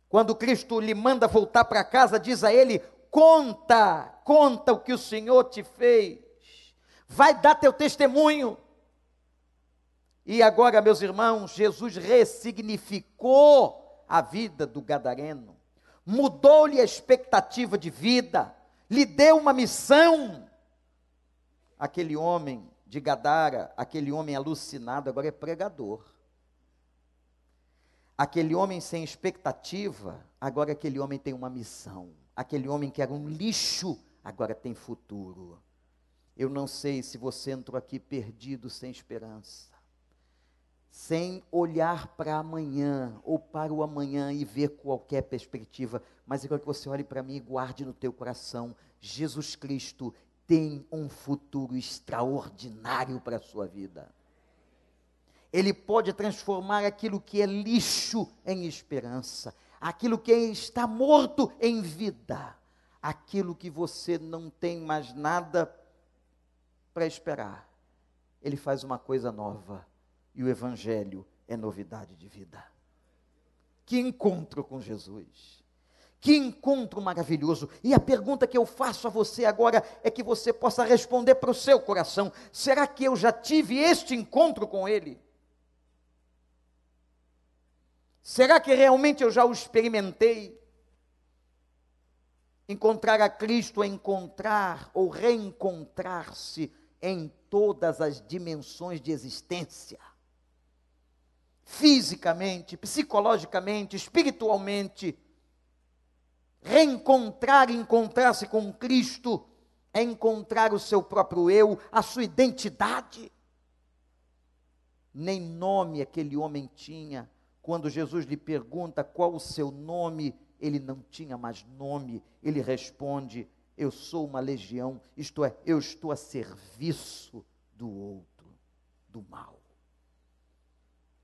Quando Cristo lhe manda voltar para casa, diz a ele: Conta, conta o que o Senhor te fez. Vai dar teu testemunho. E agora, meus irmãos, Jesus ressignificou a vida do gadareno, mudou-lhe a expectativa de vida, lhe deu uma missão aquele homem de Gadara, aquele homem alucinado, agora é pregador. Aquele homem sem expectativa, agora aquele homem tem uma missão. Aquele homem que era um lixo, agora tem futuro. Eu não sei se você entrou aqui perdido, sem esperança. sem olhar para amanhã ou para o amanhã e ver qualquer perspectiva, mas eu quero que você olhe para mim e guarde no teu coração: Jesus Cristo tem um futuro extraordinário para a sua vida. Ele pode transformar aquilo que é lixo em esperança, aquilo que está morto em vida, aquilo que você não tem mais nada para esperar. Ele faz uma coisa nova e o Evangelho é novidade de vida. Que encontro com Jesus! Que encontro maravilhoso! E a pergunta que eu faço a você agora é que você possa responder para o seu coração: será que eu já tive este encontro com Ele? Será que realmente eu já o experimentei? Encontrar a Cristo é encontrar ou reencontrar-se em todas as dimensões de existência. Fisicamente, psicologicamente, espiritualmente. Reencontrar encontrar-se com Cristo é encontrar o seu próprio eu, a sua identidade. Nem nome aquele homem tinha quando Jesus lhe pergunta qual o seu nome, ele não tinha mais nome. Ele responde: Eu sou uma legião, isto é, eu estou a serviço do outro, do mal.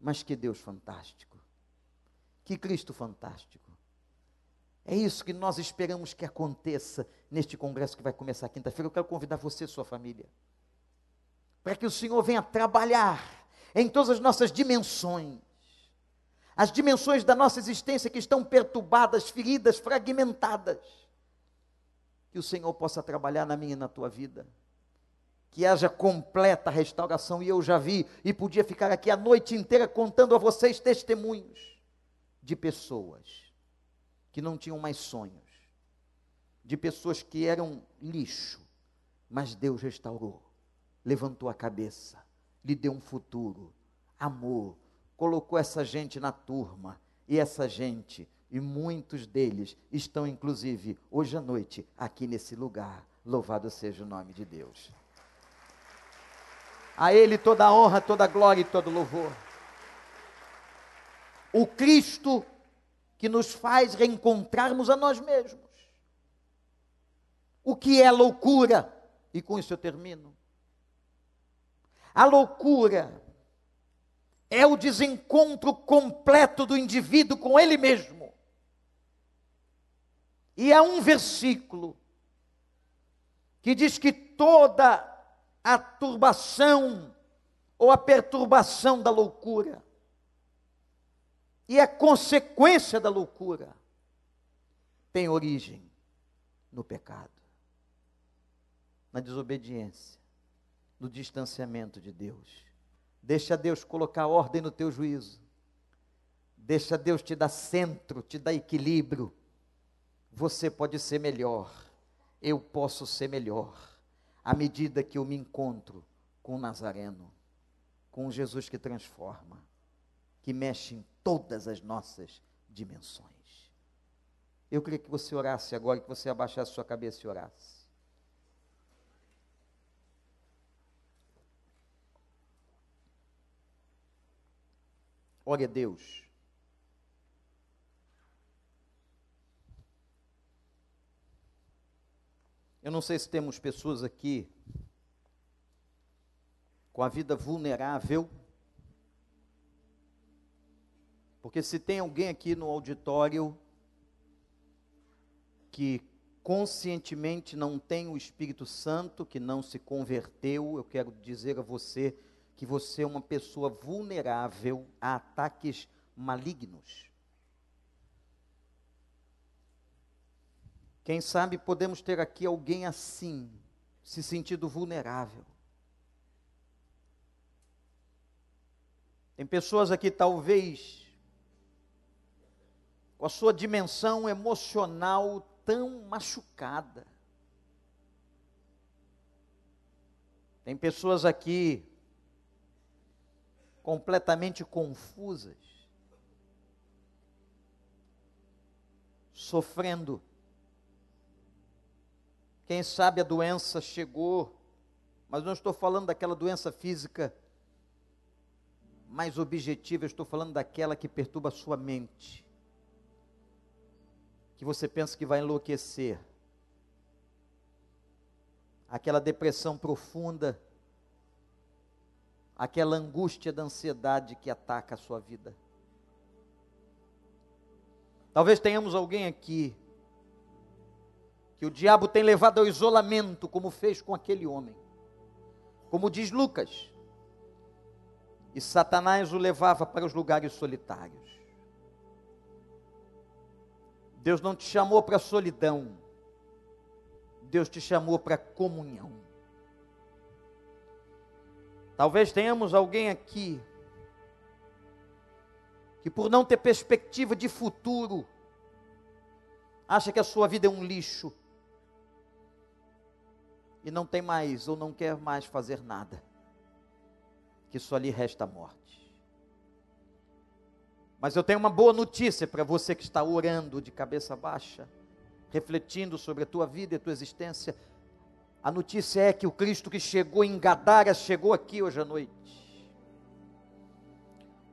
Mas que Deus fantástico, que Cristo fantástico. É isso que nós esperamos que aconteça neste congresso que vai começar quinta-feira. Eu quero convidar você e sua família, para que o Senhor venha trabalhar em todas as nossas dimensões as dimensões da nossa existência que estão perturbadas, feridas, fragmentadas. Que o Senhor possa trabalhar na minha e na tua vida. Que haja completa restauração. E eu já vi e podia ficar aqui a noite inteira contando a vocês testemunhos de pessoas que não tinham mais sonhos, de pessoas que eram lixo, mas Deus restaurou, levantou a cabeça, lhe deu um futuro, amor, colocou essa gente na turma. E essa gente, e muitos deles, estão inclusive hoje à noite aqui nesse lugar. Louvado seja o nome de Deus. A Ele toda a honra, toda a glória e todo louvor. O Cristo que nos faz reencontrarmos a nós mesmos. O que é loucura? E com isso eu termino. A loucura é o desencontro completo do indivíduo com ele mesmo. E há um versículo que diz que toda a turbação ou a perturbação da loucura e a consequência da loucura tem origem no pecado, na desobediência, no distanciamento de Deus. Deixa Deus colocar ordem no teu juízo. Deixa Deus te dar centro, te dar equilíbrio. Você pode ser melhor. Eu posso ser melhor. À medida que eu me encontro com o Nazareno, com Jesus que transforma, que mexe em todas as nossas dimensões. Eu queria que você orasse agora, que você abaixasse sua cabeça e orasse. Ore a Deus. Eu não sei se temos pessoas aqui com a vida vulnerável. Porque se tem alguém aqui no auditório que conscientemente não tem o Espírito Santo, que não se converteu, eu quero dizer a você que você é uma pessoa vulnerável a ataques malignos. Quem sabe podemos ter aqui alguém assim, se sentindo vulnerável. Tem pessoas aqui, talvez, com a sua dimensão emocional tão machucada. Tem pessoas aqui completamente confusas, sofrendo. Quem sabe a doença chegou, mas não estou falando daquela doença física, mais objetiva, estou falando daquela que perturba a sua mente. Que você pensa que vai enlouquecer. Aquela depressão profunda, aquela angústia da ansiedade que ataca a sua vida. Talvez tenhamos alguém aqui que o diabo tem levado ao isolamento, como fez com aquele homem. Como diz Lucas, e Satanás o levava para os lugares solitários. Deus não te chamou para solidão, Deus te chamou para comunhão. Talvez tenhamos alguém aqui que, por não ter perspectiva de futuro, acha que a sua vida é um lixo e não tem mais ou não quer mais fazer nada que só lhe resta a morte. Mas eu tenho uma boa notícia para você que está orando de cabeça baixa, refletindo sobre a tua vida e a tua existência. A notícia é que o Cristo que chegou em Gadara chegou aqui hoje à noite.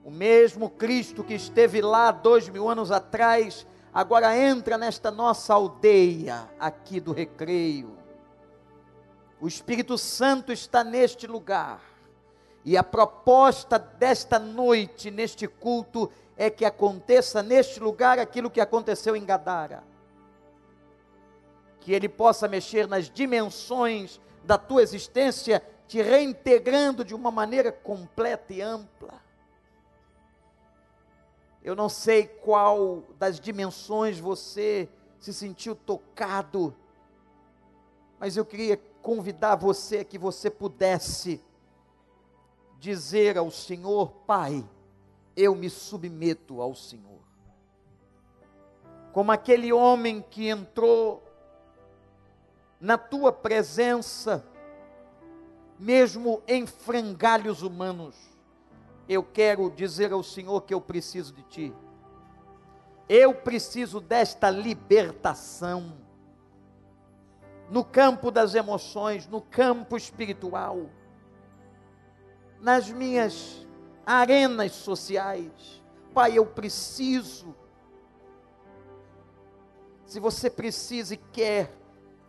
O mesmo Cristo que esteve lá dois mil anos atrás, agora entra nesta nossa aldeia aqui do recreio. O Espírito Santo está neste lugar e a proposta desta noite, neste culto, é que aconteça neste lugar aquilo que aconteceu em Gadara. Que ele possa mexer nas dimensões da tua existência, te reintegrando de uma maneira completa e ampla. Eu não sei qual das dimensões você se sentiu tocado, mas eu queria convidar você que você pudesse dizer ao Senhor: Pai, eu me submeto ao Senhor. Como aquele homem que entrou na tua presença, mesmo em frangalhos humanos, eu quero dizer ao Senhor que eu preciso de Ti. Eu preciso desta libertação no campo das emoções, no campo espiritual nas minhas arenas sociais. Pai, eu preciso. Se você precisa e quer,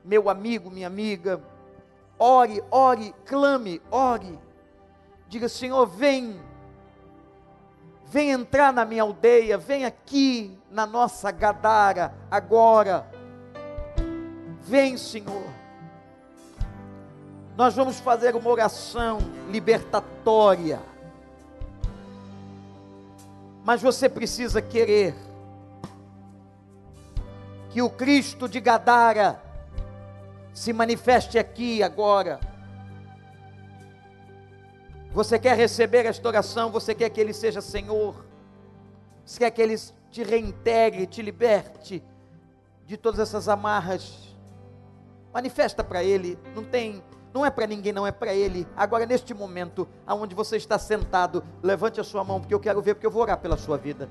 meu amigo, minha amiga, ore, ore, clame, ore. Diga, Senhor, vem, vem entrar na minha aldeia, vem aqui na nossa Gadara agora. Vem, Senhor nós vamos fazer uma oração libertatória. Mas você precisa querer que o Cristo de Gadara se manifeste aqui agora. Você quer receber esta oração, você quer que Ele seja Senhor, você quer que Ele te reintegre, te liberte de todas essas amarras. Manifesta para Ele, não tem não é para ninguém, não é para Ele. Agora, neste momento, aonde você está sentado, levante a sua mão, porque eu quero ver, porque eu vou orar pela sua vida.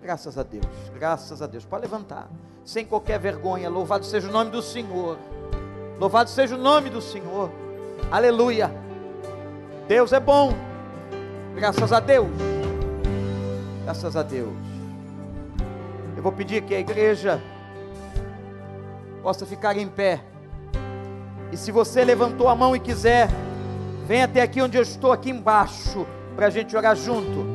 Graças a Deus, graças a Deus. Pode levantar, sem qualquer vergonha. Louvado seja o nome do Senhor. Louvado seja o nome do Senhor. Aleluia. Deus é bom. Graças a Deus. Graças a Deus. Eu vou pedir que a igreja possa ficar em pé. E se você levantou a mão e quiser, vem até aqui onde eu estou, aqui embaixo, para a gente orar junto.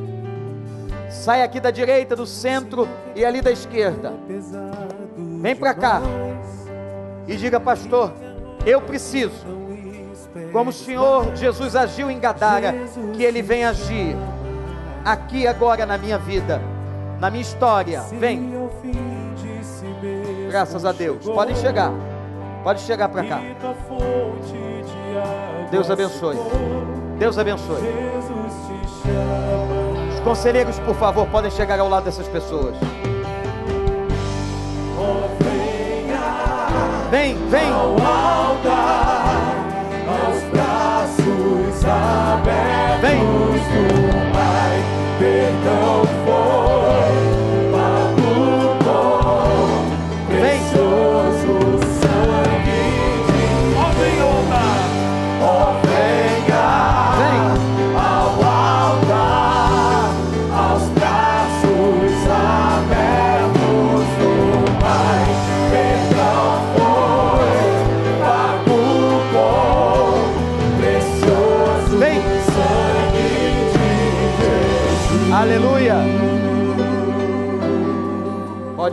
Sai aqui da direita, do centro e ali da esquerda. Vem para cá e diga, pastor, eu preciso, como o Senhor Jesus agiu em Gadara, que Ele venha agir aqui agora na minha vida, na minha história. Vem. Graças a Deus. Podem chegar. Pode chegar para cá. Deus abençoe. Deus abençoe. Os conselheiros, por favor, podem chegar ao lado dessas pessoas. Vem, vem.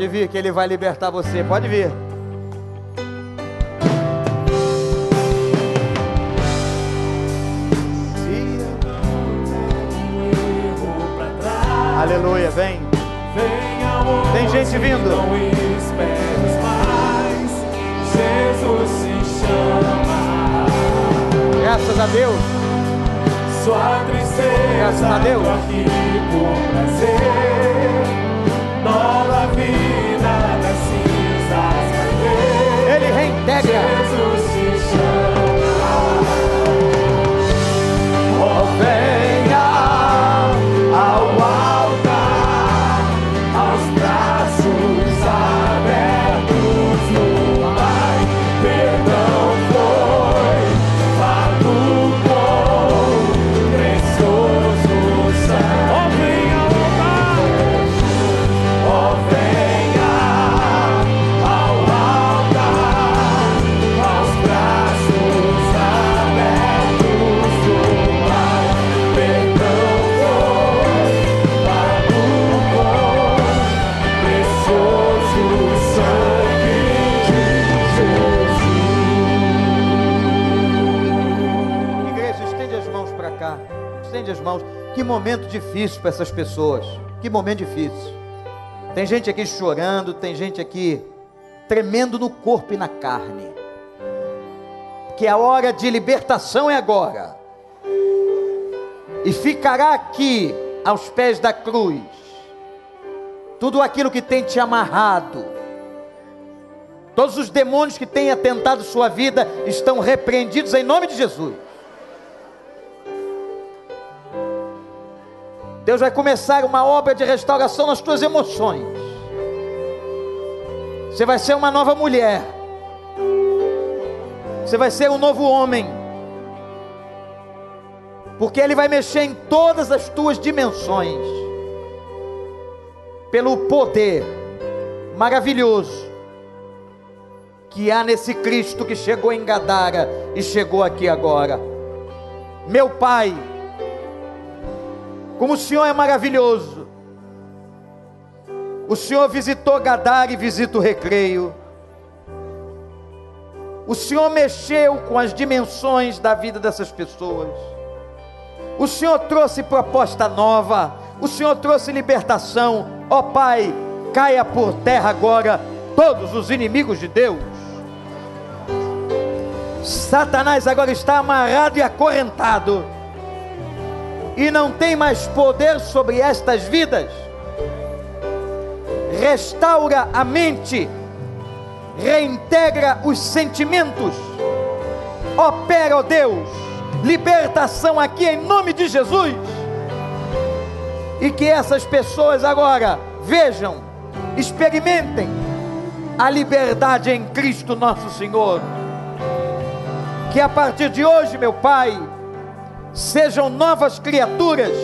Vir que ele vai libertar você. Pode vir. Aleluia, vem. Tem gente vindo. Não esperes mais. Jesus se chama. Graças a Deus. Sua tristeza. Graças a Deus. Aqui por prazer. Ele reintegra. Momento difícil para essas pessoas. Que momento difícil. Tem gente aqui chorando, tem gente aqui tremendo no corpo e na carne. Que a hora de libertação é agora. E ficará aqui aos pés da cruz. Tudo aquilo que tem te amarrado. Todos os demônios que têm atentado sua vida estão repreendidos em nome de Jesus. Deus vai começar uma obra de restauração nas tuas emoções. Você vai ser uma nova mulher. Você vai ser um novo homem. Porque Ele vai mexer em todas as tuas dimensões. Pelo poder maravilhoso que há nesse Cristo que chegou em Gadara e chegou aqui agora. Meu Pai, como o Senhor é maravilhoso. O Senhor visitou Gadar e visita o recreio. O Senhor mexeu com as dimensões da vida dessas pessoas. O Senhor trouxe proposta nova. O Senhor trouxe libertação. Ó oh, Pai, caia por terra agora todos os inimigos de Deus. Satanás agora está amarrado e acorrentado e não tem mais poder sobre estas vidas. Restaura a mente, reintegra os sentimentos, opera, ó Deus, libertação aqui em nome de Jesus. E que essas pessoas agora vejam, experimentem a liberdade em Cristo nosso Senhor. Que a partir de hoje, meu Pai, sejam novas criaturas,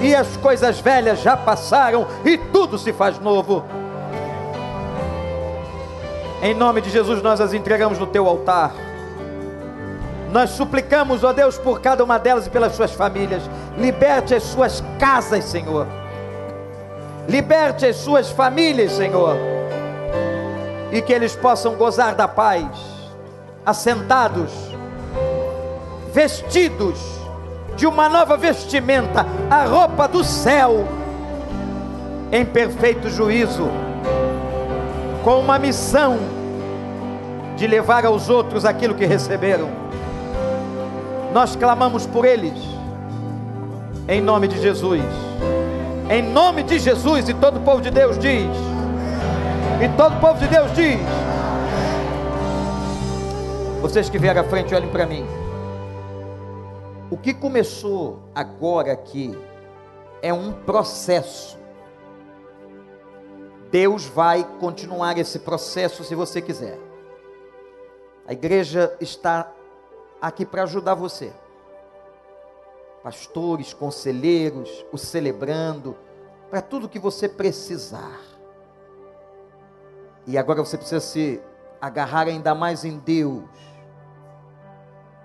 e as coisas velhas já passaram e tudo se faz novo. Em nome de Jesus, nós as entregamos no teu altar. Nós suplicamos, ó Deus, por cada uma delas e pelas suas famílias. Liberte as suas casas, Senhor. Liberte as suas famílias, Senhor. E que eles possam gozar da paz, assentados, vestidos de uma nova vestimenta, a roupa do céu, em perfeito juízo, com uma missão de levar aos outros aquilo que receberam. Nós clamamos por eles, em nome de Jesus. Em nome de Jesus, e todo o povo de Deus diz. E todo o povo de Deus diz. Vocês que vieram à frente, olhem para mim. O que começou agora aqui é um processo. Deus vai continuar esse processo se você quiser. A igreja está aqui para ajudar você. Pastores, conselheiros, o celebrando, para tudo que você precisar. E agora você precisa se agarrar ainda mais em Deus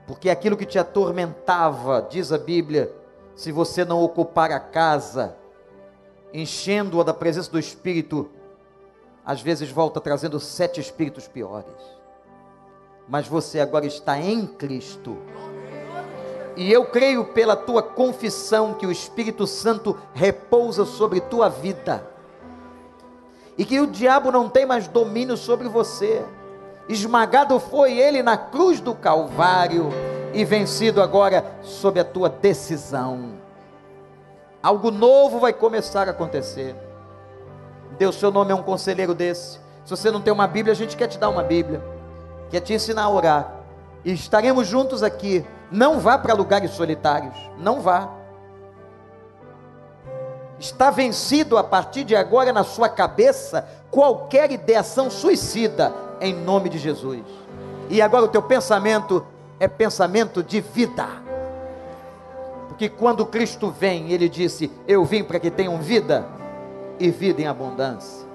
porque aquilo que te atormentava, diz a Bíblia, se você não ocupar a casa, enchendo-a da presença do Espírito, às vezes volta trazendo sete espíritos piores. Mas você agora está em Cristo. E eu creio pela tua confissão que o Espírito Santo repousa sobre tua vida. E que o diabo não tem mais domínio sobre você. Esmagado foi ele na cruz do Calvário e vencido agora sob a tua decisão. Algo novo vai começar a acontecer. Deus, seu nome é um conselheiro desse. Se você não tem uma Bíblia, a gente quer te dar uma Bíblia, quer te ensinar a orar. E estaremos juntos aqui. Não vá para lugares solitários, não vá. Está vencido a partir de agora na sua cabeça qualquer ideação suicida, em nome de Jesus. E agora o teu pensamento é pensamento de vida. Porque quando Cristo vem, ele disse: Eu vim para que tenham vida e vida em abundância.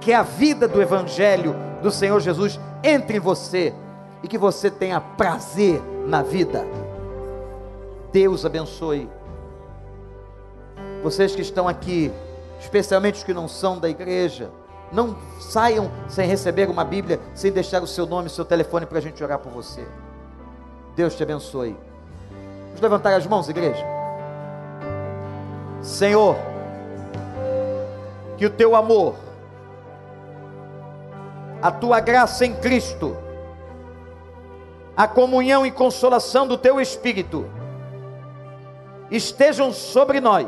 Que a vida do Evangelho do Senhor Jesus entre em você e que você tenha prazer na vida. Deus abençoe. Vocês que estão aqui, especialmente os que não são da igreja, não saiam sem receber uma Bíblia, sem deixar o seu nome, o seu telefone para a gente orar por você. Deus te abençoe. Vamos levantar as mãos, igreja. Senhor, que o teu amor, a tua graça em Cristo, a comunhão e consolação do teu Espírito estejam sobre nós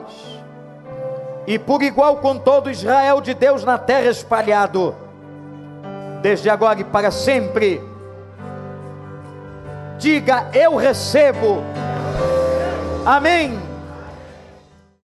e por igual com todo Israel de Deus na terra espalhado, desde agora e para sempre. Diga: Eu recebo. Amém.